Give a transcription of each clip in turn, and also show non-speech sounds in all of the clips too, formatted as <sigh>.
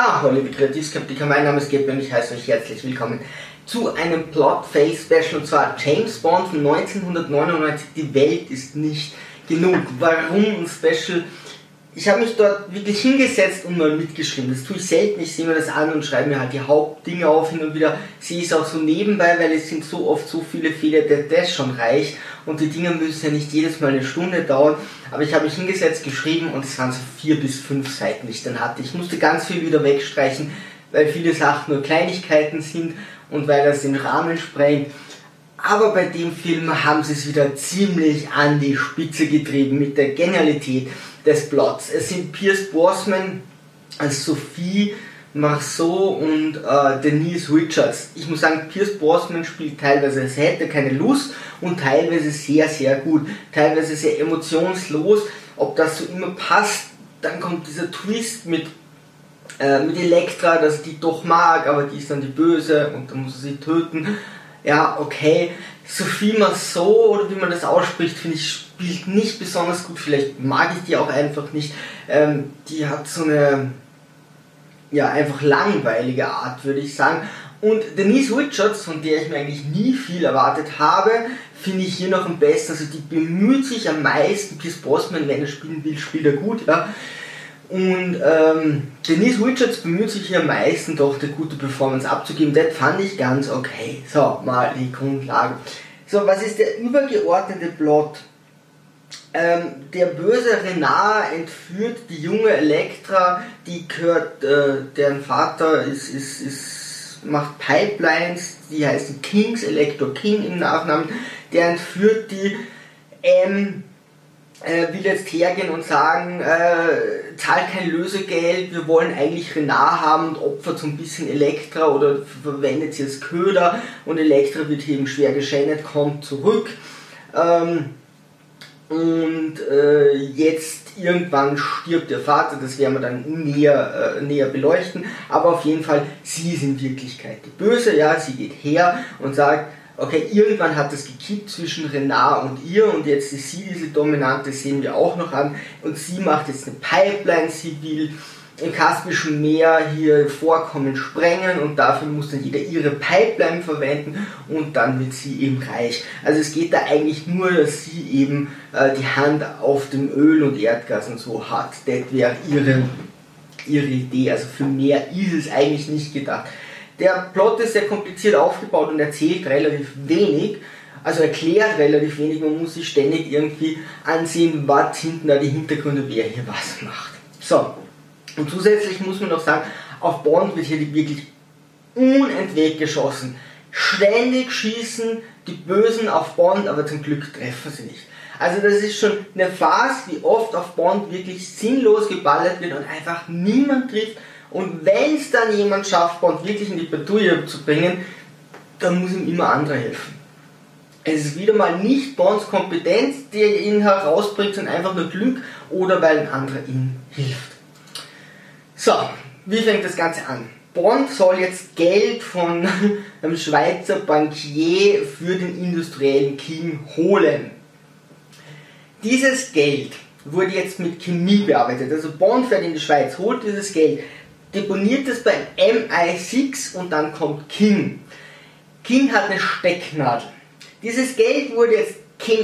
Ah, hallo liebe Kreativskeptiker, mein Name ist Geppe und ich heiße euch herzlich willkommen zu einem Plot-Face-Special und zwar James Bond von 1999, die Welt ist nicht genug. Warum ein Special? Ich habe mich dort wirklich hingesetzt und mal mitgeschrieben. Das tue ich selten. Ich sehe mir das an und schreibe mir halt die Hauptdinge auf. Hin und wieder sehe es auch so nebenbei, weil es sind so oft so viele Fehler, der das schon reicht. Und die Dinge müssen ja nicht jedes Mal eine Stunde dauern. Aber ich habe mich hingesetzt, geschrieben und es waren so vier bis fünf Seiten, die ich dann hatte. Ich musste ganz viel wieder wegstreichen, weil viele Sachen nur Kleinigkeiten sind und weil das den Rahmen sprengt. Aber bei dem Film haben sie es wieder ziemlich an die Spitze getrieben mit der Genialität des Plots. Es sind Pierce Brosnan als Sophie Marceau und äh, Denise Richards. Ich muss sagen, Pierce Brosnan spielt teilweise, es hätte keine Lust und teilweise sehr, sehr gut. Teilweise sehr emotionslos. Ob das so immer passt, dann kommt dieser Twist mit, äh, mit Elektra, dass die doch mag, aber die ist dann die Böse und dann muss sie sie töten. Ja, okay. Sophie Marceau, oder wie man das ausspricht, finde ich, spielt nicht besonders gut. Vielleicht mag ich die auch einfach nicht. Ähm, die hat so eine, ja, einfach langweilige Art, würde ich sagen. Und Denise Richards, von der ich mir eigentlich nie viel erwartet habe, finde ich hier noch am besten. Also die bemüht sich am meisten. Pierce Brosnan, wenn er spielen will, spielt er gut, ja. Und ähm, Denise Richards bemüht sich hier am meisten doch eine gute Performance abzugeben. Das fand ich ganz okay. So, mal die Grundlage. So, was ist der übergeordnete Plot? Ähm, der böse Renard entführt die junge Elektra, die gehört, äh, deren Vater ist, ist, ist, macht Pipelines, die heißen Kings, Electro King im Nachnamen, der entführt die, ähm, äh, will jetzt hergehen und sagen, äh, zahl kein Lösegeld, wir wollen eigentlich Renard haben und opfert so ein bisschen Elektra oder verwendet sie als Köder und Elektra wird eben schwer geschändet, kommt zurück. Ähm, und äh, jetzt irgendwann stirbt der Vater, das werden wir dann näher, äh, näher beleuchten, aber auf jeden Fall, sie ist in Wirklichkeit die Böse, ja, sie geht her und sagt, okay, irgendwann hat es gekippt zwischen Renard und ihr und jetzt ist sie diese Dominante, sehen wir auch noch an. Und sie macht jetzt eine Pipeline, sie will im Kaspischen Meer hier Vorkommen sprengen und dafür muss dann jeder ihre Pipeline verwenden und dann wird sie eben reich. Also es geht da eigentlich nur, dass sie eben äh, die Hand auf dem Öl und Erdgas und so hat. Das wäre ihre, ihre Idee. Also für mehr ist es eigentlich nicht gedacht. Der Plot ist sehr kompliziert aufgebaut und erzählt relativ wenig. Also erklärt relativ wenig, man muss sich ständig irgendwie ansehen, was hinten da die Hintergründe, wer hier was macht. So, und zusätzlich muss man noch sagen, auf Bond wird hier wirklich unentwegt geschossen. Ständig schießen die Bösen auf Bond, aber zum Glück treffen sie nicht. Also das ist schon eine Farce, wie oft auf Bond wirklich sinnlos geballert wird und einfach niemand trifft. Und wenn es dann jemand schafft, Bond wirklich in die Patrouille zu bringen, dann muss ihm immer andere helfen. Es ist wieder mal nicht Bonds Kompetenz, die ihn herausbringt, sondern einfach nur Glück oder weil ein anderer ihm hilft. So, wie fängt das Ganze an? Bond soll jetzt Geld von <laughs> einem Schweizer Bankier für den industriellen King holen. Dieses Geld wurde jetzt mit Chemie bearbeitet. Also Bond fährt in die Schweiz, holt dieses Geld, deponiert es beim MI6 und dann kommt King. King hat eine Stecknadel. Dieses Geld wurde jetzt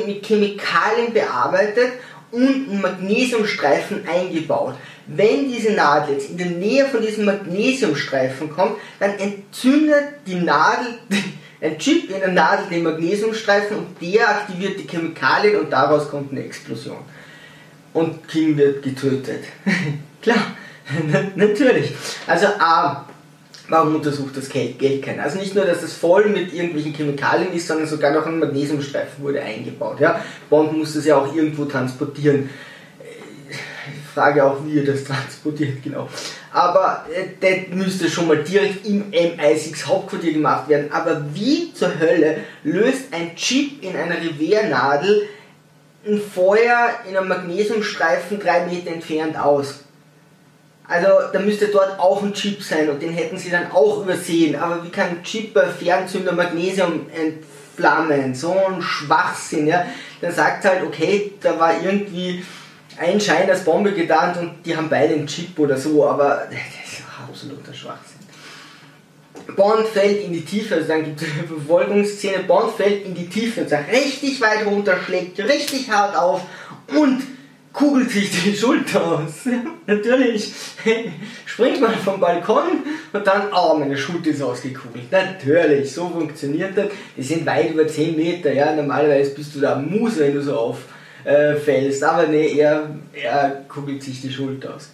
mit Chemikalien bearbeitet und ein Magnesiumstreifen eingebaut. Wenn diese Nadel jetzt in der Nähe von diesem Magnesiumstreifen kommt, dann entzündet die Nadel, ein Chip in der Nadel den Magnesiumstreifen und der aktiviert die Chemikalien und daraus kommt eine Explosion. Und King wird getötet. <laughs> Klar, <laughs> natürlich. Also A, warum untersucht das Geld, keiner? Also nicht nur, dass es voll mit irgendwelchen Chemikalien ist, sondern sogar noch ein Magnesiumstreifen wurde eingebaut. Ja? Bond muss das ja auch irgendwo transportieren. Frage auch, wie er das transportiert, genau. Aber äh, das müsste schon mal direkt im MI6 Hauptquartier gemacht werden. Aber wie zur Hölle löst ein Chip in einer Revernadel ein Feuer in einem Magnesiumstreifen drei Meter entfernt aus? Also da müsste dort auch ein Chip sein und den hätten sie dann auch übersehen. Aber wie kann ein Chip bei Fernzünder Magnesium entflammen? So ein Schwachsinn, ja. Dann sagt halt, okay, da war irgendwie ein Schein als Bombe getarnt und die haben beide einen Chip oder so, aber <laughs> einfach absoluter Schwachsinn. Bond fällt in die Tiefe, also dann gibt es eine Verfolgungsszene, Bond fällt in die Tiefe und sagt richtig weit runter, schlägt richtig hart auf und kugelt sich die <laughs> Schulter aus. <laughs> Natürlich springt man vom Balkon und dann, oh, meine Schulter ist ausgekugelt. Natürlich, so funktioniert das. Die sind weit über 10 Meter, ja, normalerweise bist du da Muse, wenn du so auffällst, äh, aber nee, er, er kugelt sich die Schulter aus.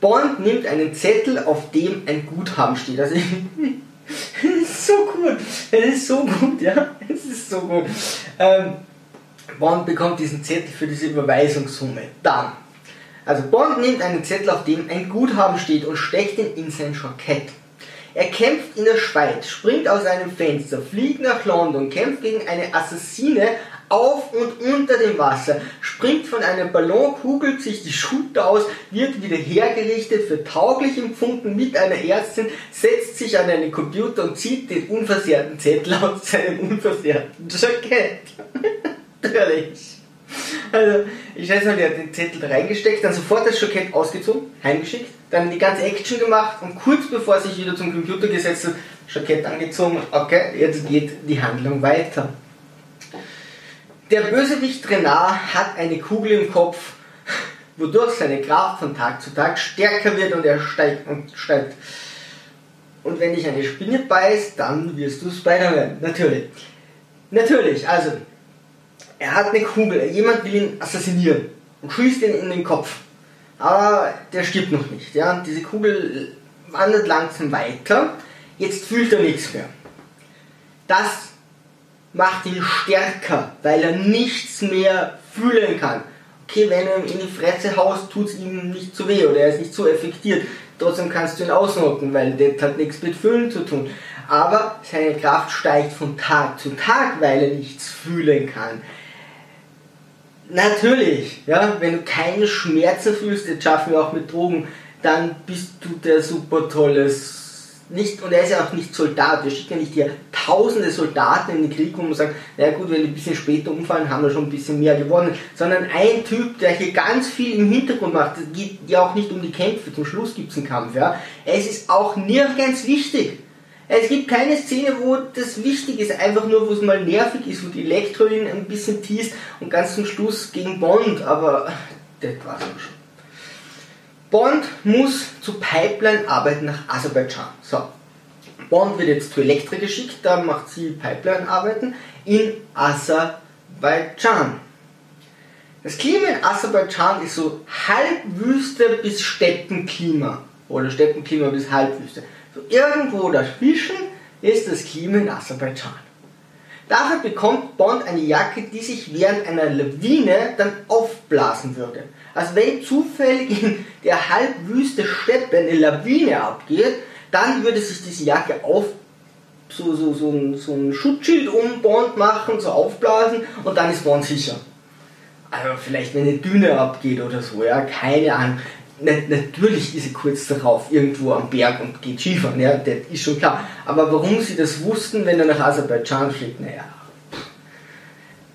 Bond nimmt einen Zettel, auf dem ein Guthaben steht. Also, <laughs> es ist so gut. Es ist so gut, ja. Es ist so gut. Ähm, Bond bekommt diesen Zettel für diese Überweisungssumme. Dann. Also Bond nimmt einen Zettel, auf dem ein Guthaben steht und steckt ihn in sein Jackett. Er kämpft in der Schweiz, springt aus einem Fenster, fliegt nach London, kämpft gegen eine Assassine auf und unter dem Wasser, springt von einem Ballon, kugelt sich die Schulter aus, wird wieder hergerichtet, für tauglich empfunden mit einer Ärztin, setzt sich an einen Computer und zieht den unversehrten Zettel aus seinem unversehrten Jackett. <laughs> Natürlich. Also, ich schätze mal, der hat den Zettel reingesteckt, dann sofort das Jackett ausgezogen, heimgeschickt, dann die ganze Action gemacht und kurz bevor er sich wieder zum Computer gesetzt hat, Jackett angezogen, okay, jetzt geht die Handlung weiter. Der Bösewicht Renard hat eine Kugel im Kopf, wodurch seine Kraft von Tag zu Tag stärker wird und er steigt und steigt. Und wenn dich eine Spinne beißt, dann wirst du Spider-Man. Natürlich. Natürlich, also, er hat eine Kugel, jemand will ihn assassinieren und schießt ihn in den Kopf. Aber der stirbt noch nicht. Ja? Diese Kugel wandert langsam weiter. Jetzt fühlt er nichts mehr. Das macht ihn stärker, weil er nichts mehr fühlen kann. Okay, wenn du ihm in die Fresse haust, tut es ihm nicht so weh oder er ist nicht so effektiert. Trotzdem kannst du ihn ausnocken, weil das hat nichts mit Fühlen zu tun. Aber seine Kraft steigt von Tag zu Tag, weil er nichts fühlen kann. Natürlich, ja, wenn du keine Schmerzen fühlst, das schaffen wir auch mit Drogen, dann bist du der super tolles nicht, und er ist ja auch nicht Soldat, wir schicken ja nicht hier tausende Soldaten in den Krieg, wo man sagt, na gut, wenn die ein bisschen später umfallen, haben wir schon ein bisschen mehr gewonnen, sondern ein Typ, der hier ganz viel im Hintergrund macht, es geht ja auch nicht um die Kämpfe, zum Schluss gibt es einen Kampf, ja. Es ist auch nirgends wichtig. Es gibt keine Szene, wo das wichtig ist, einfach nur, wo es mal nervig ist, wo die Elektro ihn ein bisschen teast und ganz zum Schluss gegen Bond, aber das war's auch schon. Bond muss zu Pipeline-Arbeiten nach Aserbaidschan. So. Bond wird jetzt zu Elektra geschickt, da macht sie Pipeline-Arbeiten in Aserbaidschan. Das Klima in Aserbaidschan ist so Halbwüste bis Steppenklima. Oder Steppenklima bis Halbwüste. So irgendwo dazwischen ist das Klima in Aserbaidschan. Dafür bekommt Bond eine Jacke, die sich während einer Lawine dann aufblasen würde. Also wenn zufällig in der halbwüste Steppe eine Lawine abgeht, dann würde sich diese Jacke auf so, so, so, ein, so ein Schutzschild um machen, so aufblasen und dann ist Bond sicher. Also vielleicht wenn eine Düne abgeht oder so, ja, keine Ahnung. natürlich ist sie kurz darauf irgendwo am Berg und geht Skifahren, ja, das ist schon klar. Aber warum sie das wussten, wenn er nach Aserbaidschan fliegt, naja,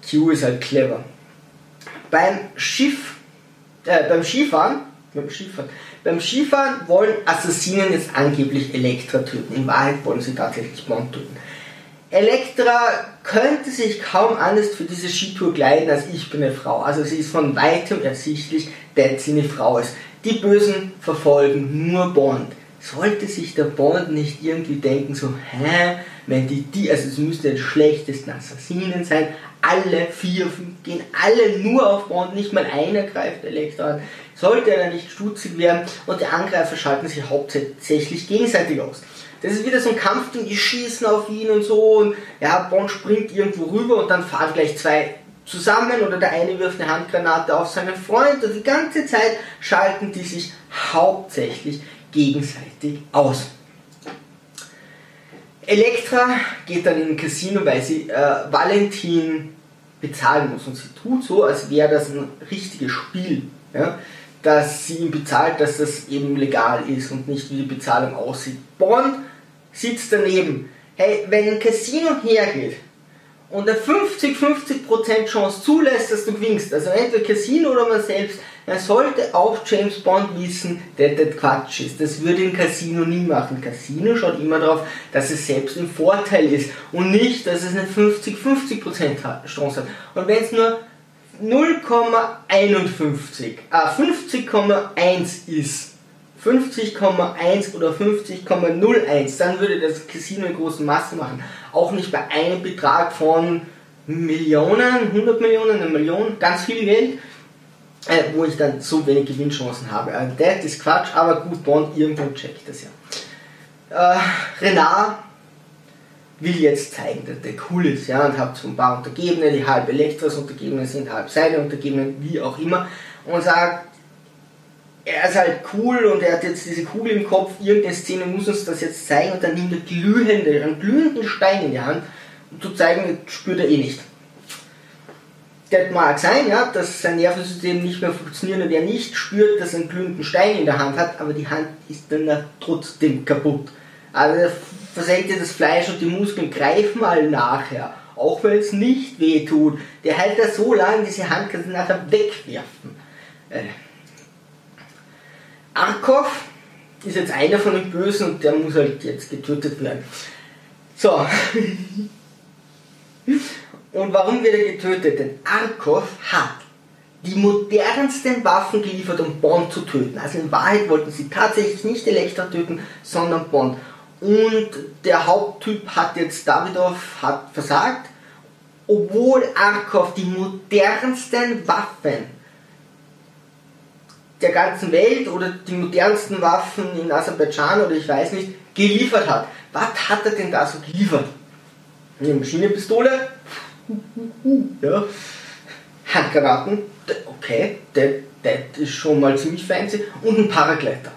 Q ist halt clever. Beim Schiff, äh, beim Skifahren, beim Skifahren, beim Skifahren wollen Assassinen jetzt angeblich Elektra töten. In Wahrheit wollen sie tatsächlich Bond töten. Elektra könnte sich kaum anders für diese Skitour kleiden als ich bin eine Frau. Also sie ist von weitem ersichtlich, dass sie eine Frau ist. Die Bösen verfolgen nur Bond. Sollte sich der Bond nicht irgendwie denken, so, hä, wenn die, die also es müsste die schlechtesten Assassinen sein, alle vier gehen alle nur auf Bond, nicht mal einer greift Elektra an, sollte er nicht stutzig werden und die Angreifer schalten sich hauptsächlich gegenseitig aus. Das ist wieder so ein Kampf, die schießen auf ihn und so und ja, Bond springt irgendwo rüber und dann fahren gleich zwei zusammen oder der eine wirft eine Handgranate auf seinen Freund und die ganze Zeit schalten die sich hauptsächlich gegenseitig aus. Elektra geht dann in ein Casino, weil sie äh, Valentin bezahlen muss und sie tut so, als wäre das ein richtiges Spiel. Ja? dass sie ihm bezahlt, dass das eben legal ist und nicht wie die Bezahlung aussieht. Bond sitzt daneben. Hey, wenn ein Casino hergeht und eine 50-50% Chance zulässt, dass du gewinnst, also entweder Casino oder man selbst, dann sollte auch James Bond wissen, dass das Quatsch ist. Das würde ein Casino nie machen. Casino schaut immer darauf, dass es selbst im Vorteil ist und nicht, dass es eine 50-50% Chance hat. Und wenn es nur 0,51, ah, 50,1 ist, 50,1 oder 50,01, dann würde das Casino in großen Massen machen. Auch nicht bei einem Betrag von Millionen, 100 Millionen, eine Million, ganz viel Geld, äh, wo ich dann so wenig Gewinnchancen habe. Also das ist Quatsch, aber gut, Bond irgendwo checkt das ja. Äh, Renard will jetzt zeigen, dass der cool ist, ja, und hat so ein paar Untergebene, die halb Elektras Untergebene sind, halb seine Untergebenen, wie auch immer, und sagt, er ist halt cool und er hat jetzt diese Kugel im Kopf, irgendeine Szene muss uns das jetzt zeigen und dann nimmt er glühende, einen glühenden Stein in die Hand, um zu zeigen, spürt er eh nicht. Das mag sein, ja, dass sein Nervensystem nicht mehr funktioniert und er nicht spürt, dass er einen glühenden Stein in der Hand hat, aber die Hand ist dann trotzdem kaputt. Also er versenkt das Fleisch und die Muskeln, greif mal nachher, auch wenn es nicht weh tut. Der hält da so lange, diese Hand kannst du nachher wegwerfen. Äh. Arkov ist jetzt einer von den Bösen und der muss halt jetzt getötet werden. So. <laughs> Und warum wird er getötet? Denn Arkov hat die modernsten Waffen geliefert, um Bond zu töten. Also in Wahrheit wollten sie tatsächlich nicht Elektra töten, sondern Bond. Und der Haupttyp hat jetzt Davidoff hat versagt, obwohl Arkov die modernsten Waffen der ganzen Welt oder die modernsten Waffen in Aserbaidschan oder ich weiß nicht, geliefert hat. Was hat er denn da so geliefert? Eine Maschinenpistole, ja. Handgranaten, okay, das ist schon mal ziemlich fancy, und ein Paragleiter.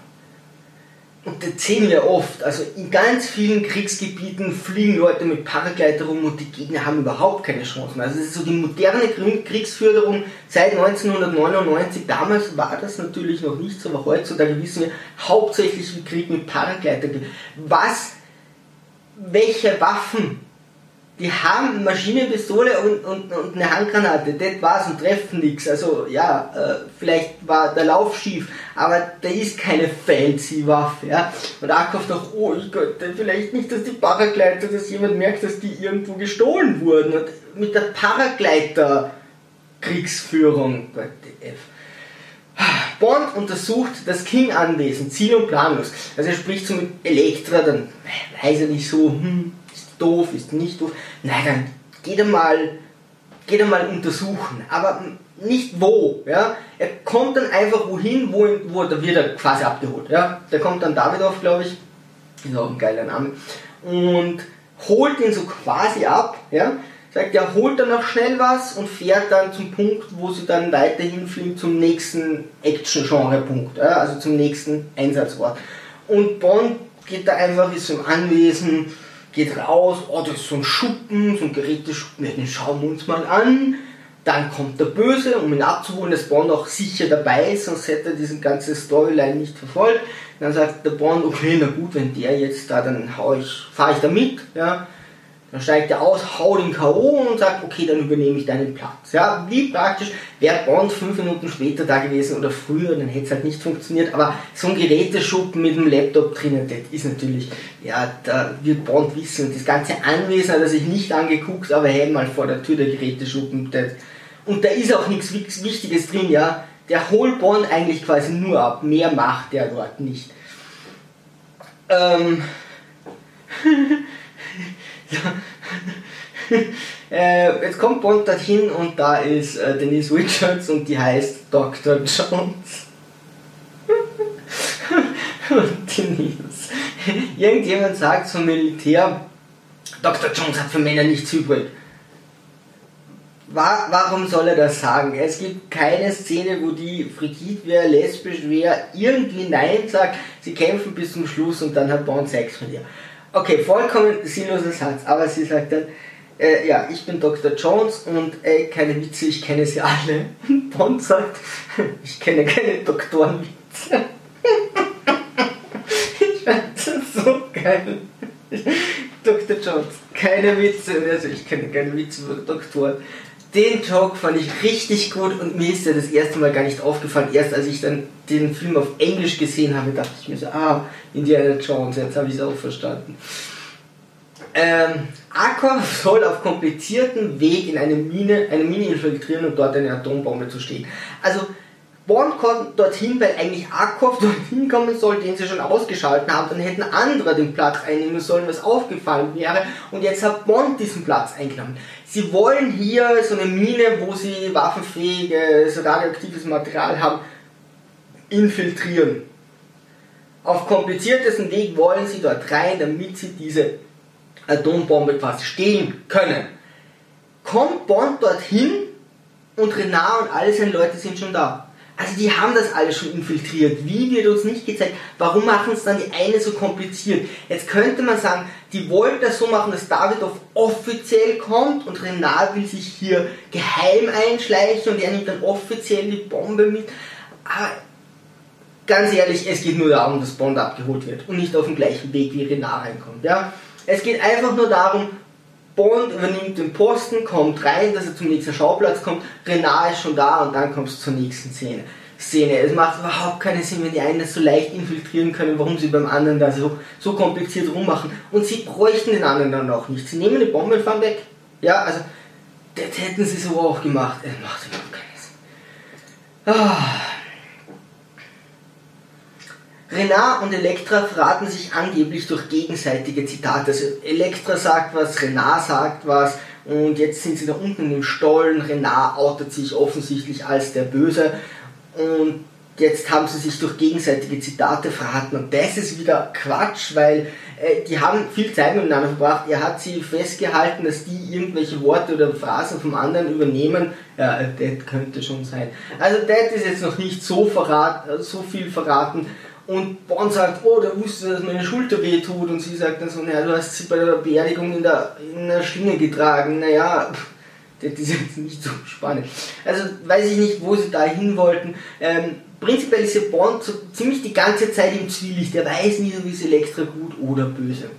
Und das sehen wir oft. Also in ganz vielen Kriegsgebieten fliegen Leute mit Paragleiter rum und die Gegner haben überhaupt keine Chancen. Also es ist so die moderne Kriegsführung seit 1999. Damals war das natürlich noch nicht so, aber heutzutage wissen wir hauptsächlich, wie Krieg mit Paragleiter geht. Was, welche Waffen die haben Maschinenpistole und, und, und eine Handgranate, das war's und treffen nichts. Also ja, äh, vielleicht war der Lauf schief, aber da ist keine fancy Waffe. Ja? Und Akov dachte, oh ich Gott, vielleicht nicht, dass die Paragleiter, dass jemand merkt, dass die irgendwo gestohlen wurden. Und mit der Paragleiter Kriegsführung, Gott, F. Bond untersucht das King-Anwesen, ziel- und planlos. Also er spricht so mit Elektra, dann weiß er nicht so, hm, doof, ist nicht doof. Nein, dann geht er mal, geht er mal untersuchen, aber nicht wo. Ja? Er kommt dann einfach wohin, wo, wo da wird er quasi abgeholt. Ja? Der kommt dann Davidoff, glaube ich, ist auch ein geiler Name, und holt ihn so quasi ab. Ja? Sagt, er holt dann noch schnell was und fährt dann zum Punkt, wo sie dann weiterhin fliegen zum nächsten Action-Genre-Punkt, ja? also zum nächsten Einsatzort. Und Bond geht da einfach, ist im Anwesen, geht raus, oh, das ist so ein Schuppen, so ein Geräteschuppen, ja, den schauen wir uns mal an. Dann kommt der Böse, um ihn abzuholen, dass Bond auch sicher dabei ist, sonst hätte er diesen ganzen Storyline nicht verfolgt. Dann sagt der Bond, okay, na gut, wenn der jetzt da, dann ich, fahre ich da mit, ja. Dann steigt er aus, haut ihn K.O. und sagt, okay, dann übernehme ich deinen Platz. Ja, wie praktisch, wäre Bond fünf Minuten später da gewesen oder früher, dann hätte es halt nicht funktioniert. Aber so ein Geräteschuppen mit dem Laptop drinnen, das ist natürlich, ja, da wird Bond wissen. Das ganze Anwesen hat er sich nicht angeguckt, aber hey, mal vor der Tür der Geräteschuppen. Das, und da ist auch nichts Wichtiges drin, ja. Der holt Bond eigentlich quasi nur ab. Mehr macht er dort nicht. Ähm. <laughs> <laughs> äh, jetzt kommt Bond dorthin und da ist äh, Denise Richards und die heißt Dr. Jones. und <laughs> Denise. Irgendjemand sagt zum Militär, Dr. Jones hat für Männer nichts übrig. warum soll er das sagen? Es gibt keine Szene, wo die frigid wäre, lesbisch wäre, irgendwie Nein sagt, sie kämpfen bis zum Schluss und dann hat Bond Sex mit ihr. Okay, vollkommen sinnloser Satz, aber sie sagt dann, äh, ja, ich bin Dr. Jones und ey, keine Witze, ich kenne sie alle. Und <laughs> Bond sagt, <laughs> ich kenne keine Doktorenwitze. <laughs> ich fand das so geil. Dr. Jones, keine Witze, also ich kenne keine Witze über Doktoren. Den Joke fand ich richtig gut und mir ist ja das erste Mal gar nicht aufgefallen. Erst als ich dann den Film auf Englisch gesehen habe, dachte ich mir so, ah, Indiana Jones, jetzt habe ich es auch verstanden. Ähm, Akor <laughs> soll auf komplizierten Weg in eine Mine, eine Mine infiltrieren und dort eine Atombombe zu stehen. Also Bond kommt dorthin, weil eigentlich Akov <laughs> dorthin kommen soll, den sie schon ausgeschaltet haben. Dann hätten andere den Platz einnehmen sollen, was aufgefallen wäre. Und jetzt hat Bond diesen Platz eingenommen. Sie wollen hier so eine Mine, wo sie waffenfähiges, radioaktives Material haben, infiltrieren. Auf kompliziertesten Weg wollen sie dort rein, damit sie diese Atombombe quasi stehlen können. Kommt Bond dorthin und Renard und alle seine Leute sind schon da. Also die haben das alles schon infiltriert. Wie wird uns nicht gezeigt? Warum machen es dann die eine so kompliziert? Jetzt könnte man sagen, die wollten das so machen, dass Davidoff offiziell kommt und Renat will sich hier geheim einschleichen und er nimmt dann offiziell die Bombe mit. Aber ganz ehrlich, es geht nur darum, dass Bond abgeholt wird und nicht auf dem gleichen Weg wie Renat reinkommt. Ja? Es geht einfach nur darum, Bond übernimmt den Posten, kommt rein, dass er zum nächsten Schauplatz kommt, Renard ist schon da und dann kommst du zur nächsten Szene. Szene. Es macht überhaupt keinen Sinn, wenn die einen das so leicht infiltrieren können, warum sie beim anderen da so, so kompliziert rummachen. Und sie bräuchten den anderen dann auch nicht. Sie nehmen eine Bombe und fahren weg. Ja, also, das hätten sie so auch gemacht. Es macht überhaupt keinen Sinn. Ah. Renard und Elektra verraten sich angeblich durch gegenseitige Zitate. Also Elektra sagt was, Renard sagt was und jetzt sind sie da unten im Stollen. Renard outet sich offensichtlich als der Böse und jetzt haben sie sich durch gegenseitige Zitate verraten und das ist wieder Quatsch, weil äh, die haben viel Zeit miteinander verbracht. Er hat sie festgehalten, dass die irgendwelche Worte oder Phrasen vom anderen übernehmen. Ja, das könnte schon sein. Also das ist jetzt noch nicht so, verrat, so viel verraten und Bond sagt, oh, der wusste, dass meine Schulter weh tut. Und sie sagt dann so, naja, du hast sie bei der Beerdigung in der, in der Schlinge getragen. Naja, das ist jetzt nicht so spannend. Also weiß ich nicht, wo sie da hin wollten. Ähm, prinzipiell ist ja Bond so ziemlich die ganze Zeit im Zwielicht. Er weiß nie wie es Elektra gut oder böse.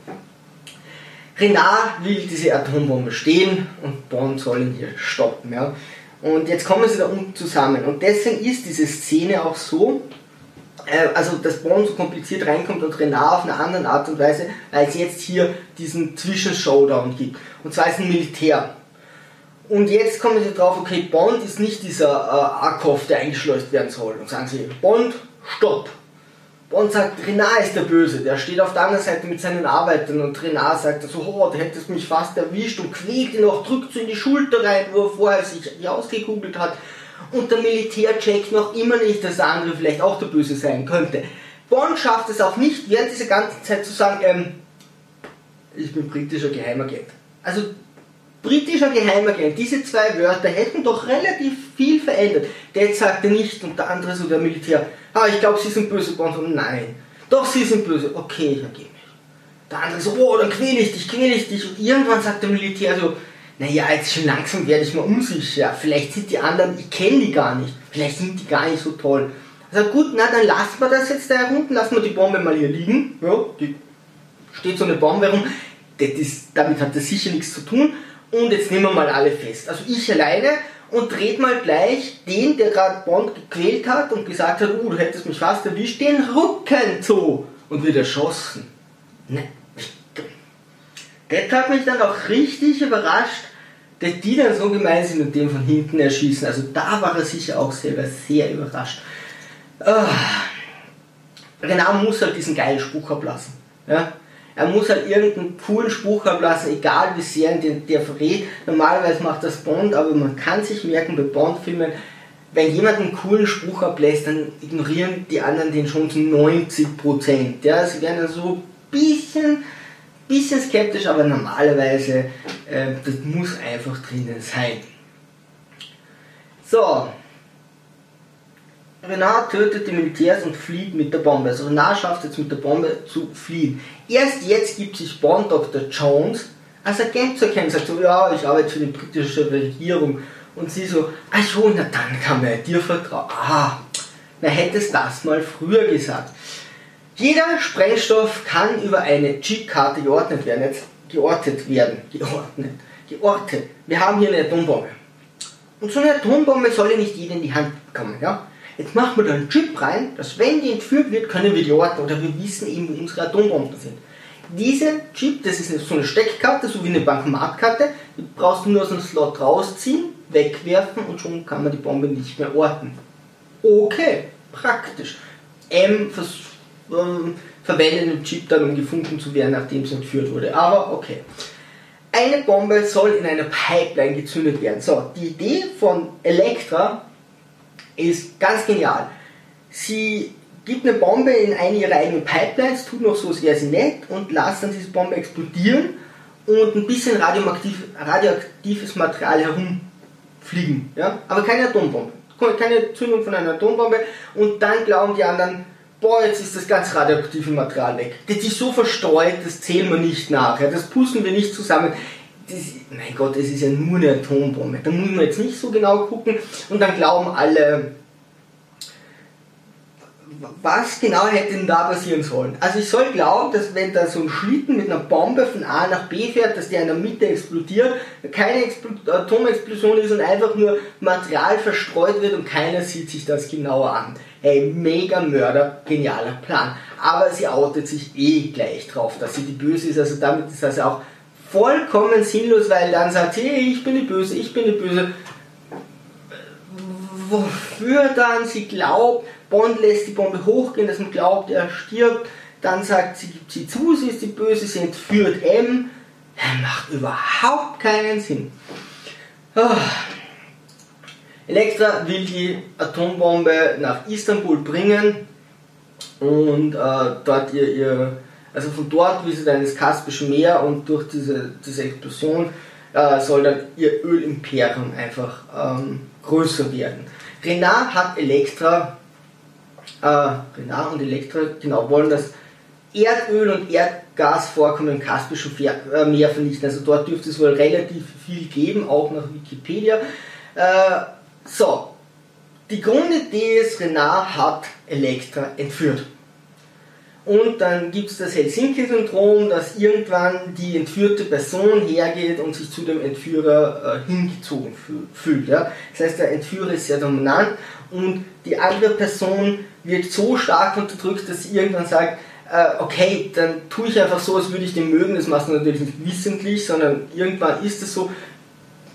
Renard will diese Atombombe stehen und Bond soll ihn hier stoppen. Ja. Und jetzt kommen sie da unten zusammen. Und deswegen ist diese Szene auch so, also dass Bond so kompliziert reinkommt und Renard auf eine andere Art und Weise, weil es jetzt hier diesen Zwischenshowdown gibt. Und zwar ist ein Militär. Und jetzt kommen sie drauf, okay, Bond ist nicht dieser äh, Arkov, der eingeschleust werden soll. Und sagen sie, Bond, stopp. Bond sagt, Renard ist der Böse, der steht auf der anderen Seite mit seinen Arbeitern und Renard sagt so, oh, der hätte mich fast erwischt und quält ihn auch, drückt so in die Schulter rein, wo er vorher sich ausgekugelt hat und der Militär checkt noch immer nicht, dass der andere vielleicht auch der Böse sein könnte. Bond schafft es auch nicht, während dieser ganzen Zeit zu sagen, ähm, ich bin britischer Geheimagent. Also britischer Geheimagent, diese zwei Wörter hätten doch relativ viel verändert. Der jetzt sagt er nicht und der andere so der Militär, ah, ich glaube, Sie sind böse, Bond, und nein. Doch, Sie sind böse, okay, ich ergebe mich. Der andere so, oh, dann quäle ich dich, quäle ich dich. Und irgendwann sagt der Militär so, naja, jetzt schon langsam werde ich mal unsicher. Vielleicht sind die anderen, ich kenne die gar nicht. Vielleicht sind die gar nicht so toll. Also gut, na dann lassen wir das jetzt da unten, lassen wir die Bombe mal hier liegen. Ja, die steht so eine Bombe herum. Das ist, damit hat das sicher nichts zu tun. Und jetzt nehmen wir mal alle fest. Also ich alleine und dreht mal gleich den, der gerade Bond gequält hat und gesagt hat, uh, du hättest mich fast erwischt, den Rücken zu und wird erschossen. Ne. Das hat mich dann auch richtig überrascht, dass die dann so gemein sind und den von hinten erschießen. Also da war er sicher auch selber sehr überrascht. Ah. Renard muss halt diesen geilen Spruch ablassen. Ja? Er muss halt irgendeinen coolen Spruch ablassen, egal wie sehr der, der verrät. Normalerweise macht das Bond, aber man kann sich merken bei Bond-Filmen, wenn jemand einen coolen Spruch ablässt, dann ignorieren die anderen den schon zu 90%. Ja, sie werden dann so ein bisschen bisschen skeptisch, aber normalerweise, äh, das muss einfach drinnen sein. So. Renard tötet die Militärs und flieht mit der Bombe. Also Renard schafft jetzt mit der Bombe zu fliehen. Erst jetzt gibt sich Bond Dr. Jones als Agent zu erkennen. Sagt so, ja, ich arbeite für die britische Regierung. Und sie so, ach so, na dann kann man dir vertrauen. Ah, na hättest das mal früher gesagt. Jeder Sprengstoff kann über eine Chipkarte geordnet werden. Jetzt geortet werden. <laughs> Geordnet. Geortet. Wir haben hier eine Atombombe. Und so eine Atombombe soll ja nicht jeder in die Hand bekommen. Ja? Jetzt machen wir da einen Chip rein, dass wenn die entführt wird, können wir die orten oder wir wissen eben, wo unsere Atombomben sind. Diese Chip, das ist so eine Steckkarte, so wie eine Bankomatkarte, die brauchst du nur aus dem Slot rausziehen, wegwerfen und schon kann man die Bombe nicht mehr orten. Okay, praktisch. M vers ähm, verwendet den Chip dann, um gefunden zu werden, nachdem es entführt wurde. Aber okay. Eine Bombe soll in einer Pipeline gezündet werden. So, die Idee von Elektra ist ganz genial. Sie gibt eine Bombe in eine ihrer eigenen Pipelines, tut noch so, als wäre sie nett und lässt dann diese Bombe explodieren und ein bisschen radioaktiv, radioaktives Material herumfliegen. Ja? Aber keine Atombombe. Keine Zündung von einer Atombombe und dann glauben die anderen, boah, jetzt ist das ganze radioaktive Material weg. Das ist so verstreut, das zählen wir nicht nach. Ja? Das pusten wir nicht zusammen. Das, mein Gott, es ist ja nur eine Atombombe. Da muss man jetzt nicht so genau gucken und dann glauben alle, was genau hätte denn da passieren sollen? Also ich soll glauben, dass wenn da so ein Schlitten mit einer Bombe von A nach B fährt, dass der in der Mitte explodiert, keine Expl Atomexplosion ist und einfach nur Material verstreut wird und keiner sieht sich das genauer an. Hey, mega Mörder, genialer Plan. Aber sie outet sich eh gleich drauf, dass sie die Böse ist. Also damit ist das auch vollkommen sinnlos, weil dann sagt sie, hey, ich bin die Böse, ich bin die Böse. Wofür dann sie glaubt, Bond lässt die Bombe hochgehen, dass man glaubt, er stirbt. Dann sagt sie, gibt sie zu, sie ist die Böse, sie entführt M. Macht überhaupt keinen Sinn. Ah. Elektra will die Atombombe nach Istanbul bringen und äh, dort ihr, ihr, also von dort wie sie dann ins Kaspische Meer und durch diese, diese Explosion äh, soll dann ihr Ölimperium einfach ähm, größer werden. Renard hat Elektra äh, Renard und Elektra genau wollen das Erdöl- und Erdgasvorkommen im Kaspischen äh, Meer vernichten. Also dort dürfte es wohl relativ viel geben, auch nach Wikipedia. Äh, so, die Grundidee ist, Renard hat Elektra entführt. Und dann gibt es das Helsinki-Syndrom, dass irgendwann die entführte Person hergeht und sich zu dem Entführer äh, hingezogen fühlt. Ja? Das heißt, der Entführer ist sehr dominant und die andere Person wird so stark unterdrückt, dass sie irgendwann sagt, äh, okay, dann tue ich einfach so, als würde ich den mögen. Das machst du natürlich nicht wissentlich, sondern irgendwann ist es so,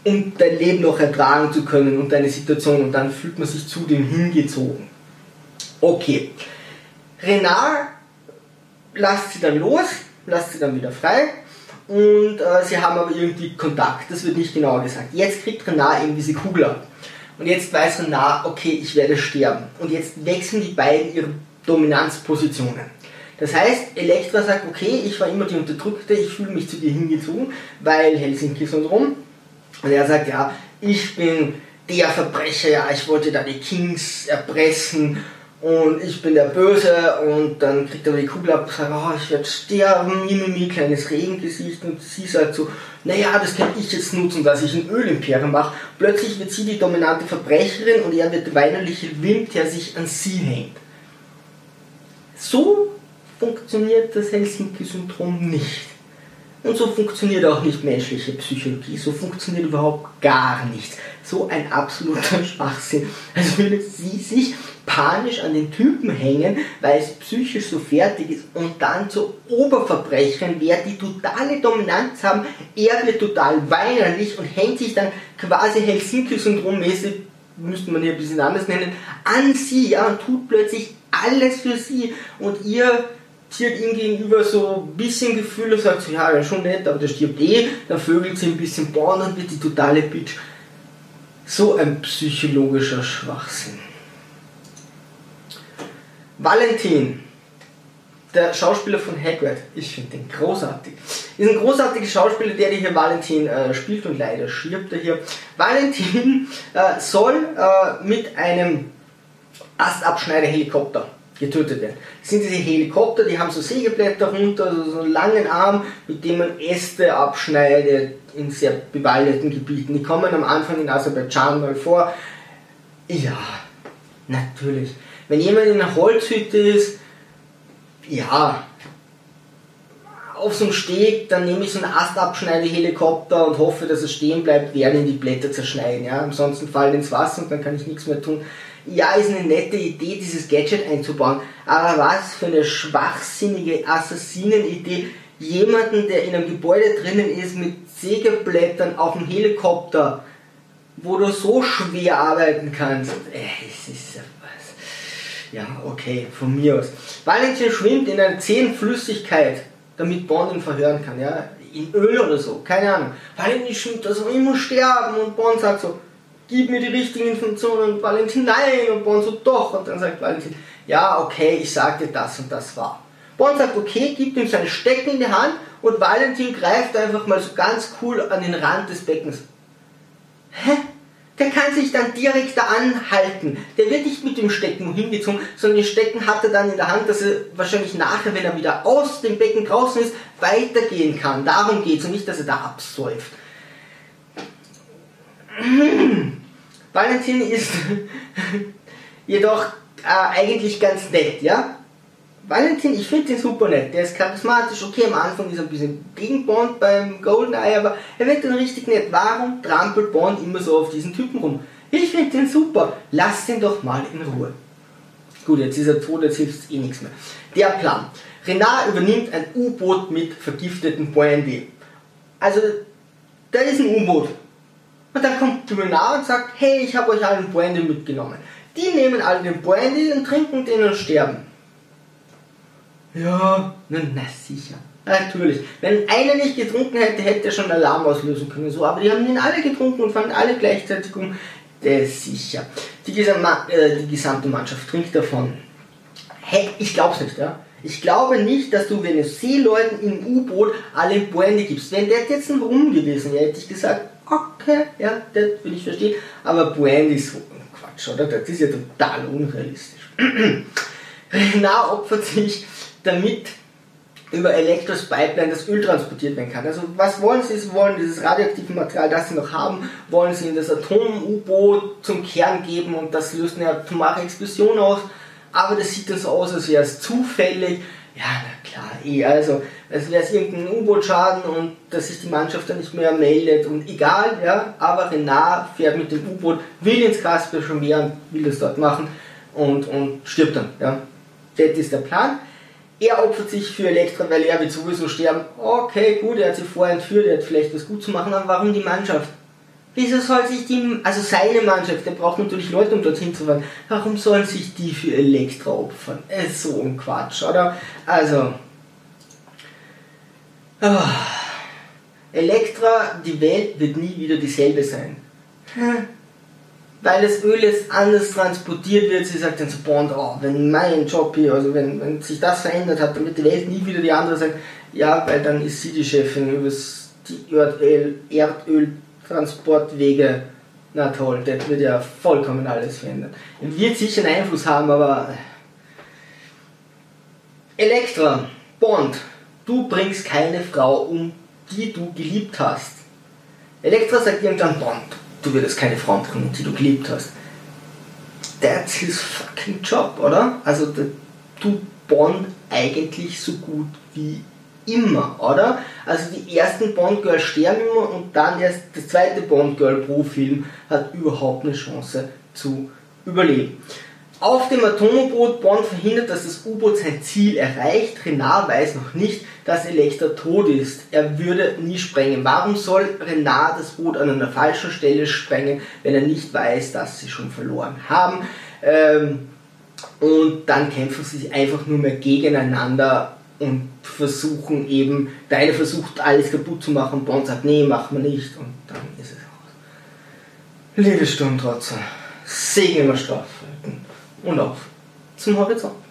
um dein Leben noch ertragen zu können und deine Situation und dann fühlt man sich zu dem hingezogen. Okay. Renard lasst sie dann los, lasst sie dann wieder frei und äh, sie haben aber irgendwie Kontakt, das wird nicht genauer gesagt. Jetzt kriegt Renard eben diese Kugel ab. Und jetzt weiß Renard, okay, ich werde sterben. Und jetzt wechseln die beiden ihre Dominanzpositionen. Das heißt, Elektra sagt, okay, ich war immer die Unterdrückte, ich fühle mich zu dir hingezogen, weil Helsinki-Syndrom. Und er sagt, ja, ich bin der Verbrecher, ja, ich wollte da die Kings erpressen und ich bin der Böse und dann kriegt er die Kugel ab und sagt, oh, ich werde sterben, Mimimi, kleines Regengesicht und sie sagt so, naja, das kann ich jetzt nutzen, dass ich ein Ölimperium mache. Plötzlich wird sie die dominante Verbrecherin und er wird der weinerliche Wind, der sich an sie hängt. So funktioniert das Helsinki-Syndrom nicht. Und so funktioniert auch nicht menschliche Psychologie. So funktioniert überhaupt gar nichts. So ein absoluter Schwachsinn. Als würde sie sich panisch an den Typen hängen, weil es psychisch so fertig ist und dann zu Oberverbrechern wer die totale Dominanz haben. Er wird total weinerlich und hängt sich dann quasi Helsinki-Syndrom-mäßig, müsste man hier ein bisschen anders nennen, an sie ja, und tut plötzlich alles für sie und ihr ziert ihm gegenüber so ein bisschen Gefühle, sagt so, ja, schon nett, aber der stirbt eh, dann vögelt sie ein bisschen, boah, und wird die totale Bitch. So ein psychologischer Schwachsinn. Valentin, der Schauspieler von Hagrid, ich finde den großartig. Ist ein großartiger Schauspieler, der hier Valentin äh, spielt und leider stirbt er hier. Valentin äh, soll äh, mit einem Astabschneider-Helikopter getötet werden. Das sind diese Helikopter, die haben so Sägeblätter runter, also so einen langen Arm, mit dem man Äste abschneidet in sehr bewaldeten Gebieten. Die kommen am Anfang in Aserbaidschan mal vor. Ja, natürlich. Wenn jemand in einer Holzhütte ist, ja, auf so einem Steg, dann nehme ich so einen Astabschneidehelikopter und hoffe, dass es stehen bleibt, während ihn die Blätter zerschneiden. Ja? Ansonsten fallen ins Wasser und dann kann ich nichts mehr tun. Ja, ist eine nette Idee, dieses Gadget einzubauen, aber was für eine schwachsinnige Assassinenidee, jemanden, der in einem Gebäude drinnen ist, mit Sägeblättern auf dem Helikopter, wo du so schwer arbeiten kannst. Äh, es ist was. Ja, okay, von mir aus. Valentin schwimmt in einer zähen Flüssigkeit damit Bond ihn verhören kann, ja, in Öl oder so, keine Ahnung. Valentin schwimmt da so, ich muss sterben und Bond sagt so, gib mir die richtigen Informationen und Valentin nein und Bond so doch und dann sagt Valentin, ja okay, ich sag dir das und das war. Bond sagt okay, gibt ihm seine Stecken in die Hand und Valentin greift einfach mal so ganz cool an den Rand des Beckens. Hä? der kann sich dann direkt da anhalten. Der wird nicht mit dem Stecken hingezogen, sondern den Stecken hat er dann in der Hand, dass er wahrscheinlich nachher, wenn er wieder aus dem Becken draußen ist, weitergehen kann. Darum geht es und nicht, dass er da absäuft. Valentin ist <laughs> jedoch äh, eigentlich ganz nett, ja? Valentin, ich finde den super nett. Der ist charismatisch. Okay, am Anfang ist er ein bisschen gegen Bond beim Goldeneye, aber er wird dann richtig nett. Warum trampelt Bond immer so auf diesen Typen rum? Ich finde den super. Lass den doch mal in Ruhe. Gut, jetzt ist er tot, jetzt hilft eh nichts mehr. Der Plan. Renard übernimmt ein U-Boot mit vergifteten Brandy. Also, da ist ein U-Boot. Und dann kommt Renard und sagt, hey, ich habe euch allen Brandy mitgenommen. Die nehmen alle den Brandy und trinken den und sterben. Ja, na, na sicher. Natürlich. Wenn einer nicht getrunken hätte, hätte er schon Alarm auslösen können. So, aber die haben ihn alle getrunken und fangen alle gleichzeitig um. Der ist sicher. Die, gesamte, äh, die gesamte Mannschaft trinkt davon. Hey, ich glaub's nicht, ja. Ich glaube nicht, dass du, wenn du Seeleuten im U-Boot alle Brandy gibst. Wenn der jetzt ein Rum gewesen wäre, hätte ich gesagt, okay, ja, das will ich verstehen. Aber Brandy ist so Quatsch, oder? Das ist ja total unrealistisch. <clears throat> Na, opfert sich damit über Elektros Pipeline das Öl transportiert werden kann. Also was wollen sie? Sie wollen dieses radioaktive Material, das sie noch haben, wollen sie in das Atom-U-Boot zum Kern geben und das löst eine atomare Explosion aus. Aber das sieht dann so aus, als wäre es zufällig. Ja, na klar, eh. Also, als wäre es irgendein U-Boot-Schaden und dass sich die Mannschaft dann nicht mehr meldet und egal, ja. Aber Renard fährt mit dem U-Boot, will ins Kaspische Meer und will das dort machen und, und stirbt dann, ja. Das ist der Plan. Er opfert sich für Elektra, weil er wird sowieso sterben. Okay, gut, er hat sie vorher entführt, er hat vielleicht was gut zu machen, aber warum die Mannschaft? Wieso soll sich die, also seine Mannschaft, der braucht natürlich Leute, um dorthin zu fahren. Warum sollen sich die für Elektra opfern? ist so ein Quatsch, oder? Also. Oh. Elektra, die Welt wird nie wieder dieselbe sein. Weil das Öl jetzt anders transportiert wird. Sie sagt dann zu Bond, oh, wenn mein Job hier, also wenn, wenn sich das verändert hat, dann wird die Welt nie wieder die andere sein. Ja, weil dann ist sie die Chefin über die Erdöl, Erdöltransportwege. Na toll, das wird ja vollkommen alles verändern. Wird sicher einen Einfluss haben, aber Elektra, Bond, du bringst keine Frau um, die du geliebt hast. Elektra sagt irgendwann Bond, du würdest keine Frau bringen, die du geliebt hast. That's his fucking job, oder? Also der tut Bond eigentlich so gut wie immer, oder? Also die ersten Bond-Girls sterben immer und dann erst das zweite Bond-Girl pro Film hat überhaupt eine Chance zu überleben. Auf dem Atomboot Bond verhindert, dass das U-Boot sein Ziel erreicht. Renard weiß noch nicht, dass Elektra tot ist. Er würde nie sprengen. Warum soll Renard das Boot an einer falschen Stelle sprengen, wenn er nicht weiß, dass sie schon verloren haben? Ähm, und dann kämpfen sie einfach nur mehr gegeneinander und versuchen eben, der eine versucht alles kaputt zu machen, Bond sagt, nee, machen wir nicht und dann ist es aus. Liebe Sturmtrotzer, Segen immer Straffelden und auf zum Horizont.